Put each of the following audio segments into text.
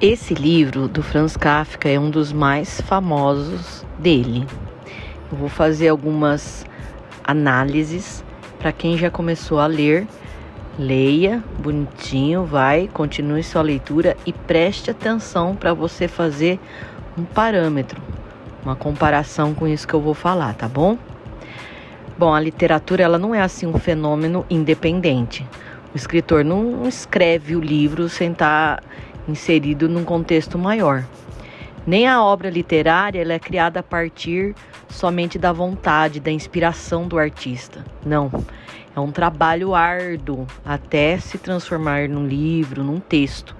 Esse livro do Franz Kafka é um dos mais famosos dele. Eu vou fazer algumas análises para quem já começou a ler. Leia bonitinho, vai, continue sua leitura e preste atenção para você fazer um parâmetro, uma comparação com isso que eu vou falar, tá bom? Bom, a literatura ela não é assim um fenômeno independente. O escritor não escreve o livro sem estar inserido num contexto maior. Nem a obra literária é criada a partir somente da vontade, da inspiração do artista. Não. É um trabalho árduo até se transformar num livro, num texto.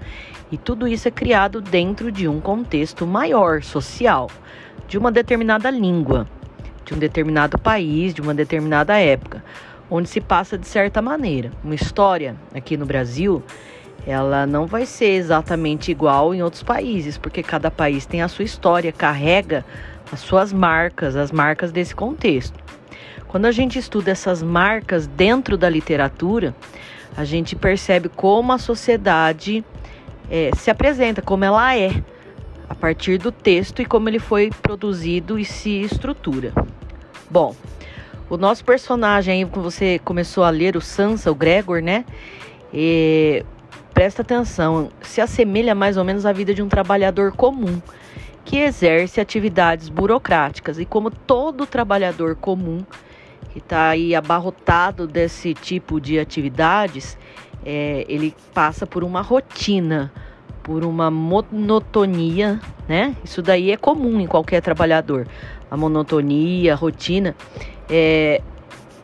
E tudo isso é criado dentro de um contexto maior, social, de uma determinada língua, de um determinado país, de uma determinada época, onde se passa de certa maneira. Uma história aqui no Brasil ela não vai ser exatamente igual em outros países, porque cada país tem a sua história, carrega as suas marcas, as marcas desse contexto. Quando a gente estuda essas marcas dentro da literatura, a gente percebe como a sociedade é, se apresenta, como ela é, a partir do texto e como ele foi produzido e se estrutura. Bom, o nosso personagem aí, que você começou a ler, o Sansa, o Gregor, né? E presta atenção, se assemelha mais ou menos à vida de um trabalhador comum que exerce atividades burocráticas. E como todo trabalhador comum que está aí abarrotado desse tipo de atividades, é, ele passa por uma rotina, por uma monotonia, né? Isso daí é comum em qualquer trabalhador. A monotonia, a rotina. É,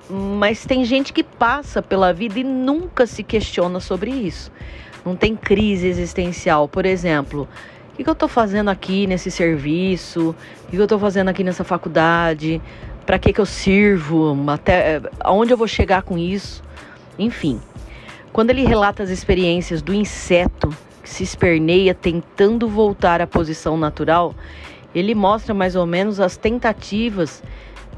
mas tem gente que passa pela vida e nunca se questiona sobre isso não tem crise existencial. Por exemplo, o que eu estou fazendo aqui nesse serviço? O que eu estou fazendo aqui nessa faculdade? Para que, que eu sirvo? Até aonde eu vou chegar com isso? Enfim, quando ele relata as experiências do inseto que se esperneia tentando voltar à posição natural, ele mostra mais ou menos as tentativas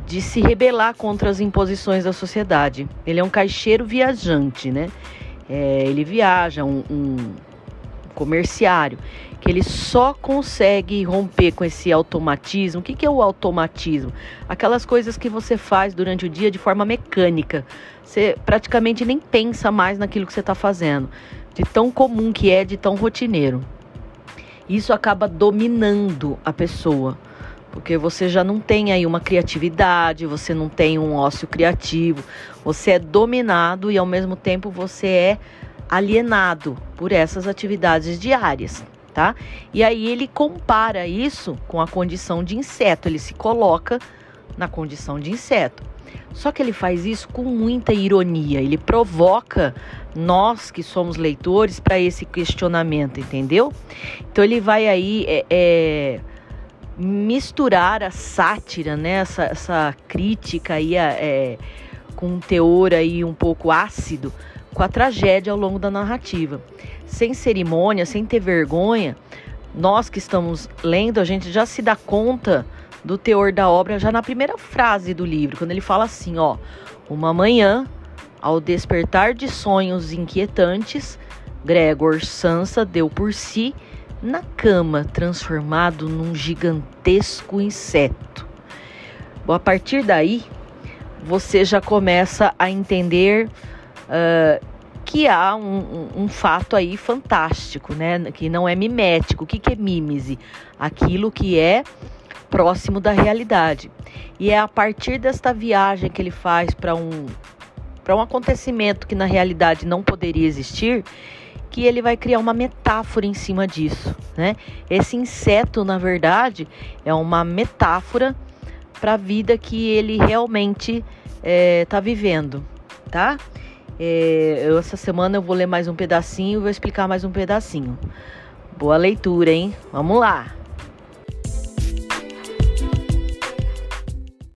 de se rebelar contra as imposições da sociedade. Ele é um caixeiro viajante, né? é, ele viaja, um, um comerciário, que ele só consegue romper com esse automatismo. O que, que é o automatismo? Aquelas coisas que você faz durante o dia de forma mecânica. Você praticamente nem pensa mais naquilo que você está fazendo, de tão comum que é, de tão rotineiro. Isso acaba dominando a pessoa porque você já não tem aí uma criatividade, você não tem um ócio criativo, você é dominado e ao mesmo tempo você é alienado por essas atividades diárias, tá? E aí ele compara isso com a condição de inseto, ele se coloca na condição de inseto. Só que ele faz isso com muita ironia, ele provoca nós que somos leitores para esse questionamento, entendeu? Então ele vai aí é, é misturar a sátira, né, essa, essa crítica aí, é, com um teor aí um pouco ácido, com a tragédia ao longo da narrativa. Sem cerimônia, sem ter vergonha, nós que estamos lendo, a gente já se dá conta do teor da obra já na primeira frase do livro, quando ele fala assim, ó, uma manhã, ao despertar de sonhos inquietantes, Gregor Sansa deu por si na cama, transformado num gigantesco inseto. Bom, a partir daí, você já começa a entender uh, que há um, um, um, fato aí fantástico, né? Que não é mimético. O que, que é mímese? Aquilo que é próximo da realidade. E é a partir desta viagem que ele faz para um, para um acontecimento que na realidade não poderia existir que ele vai criar uma metáfora em cima disso, né? Esse inseto, na verdade, é uma metáfora para a vida que ele realmente está é, vivendo, tá? É, eu, essa semana eu vou ler mais um pedacinho e vou explicar mais um pedacinho. Boa leitura, hein? Vamos lá!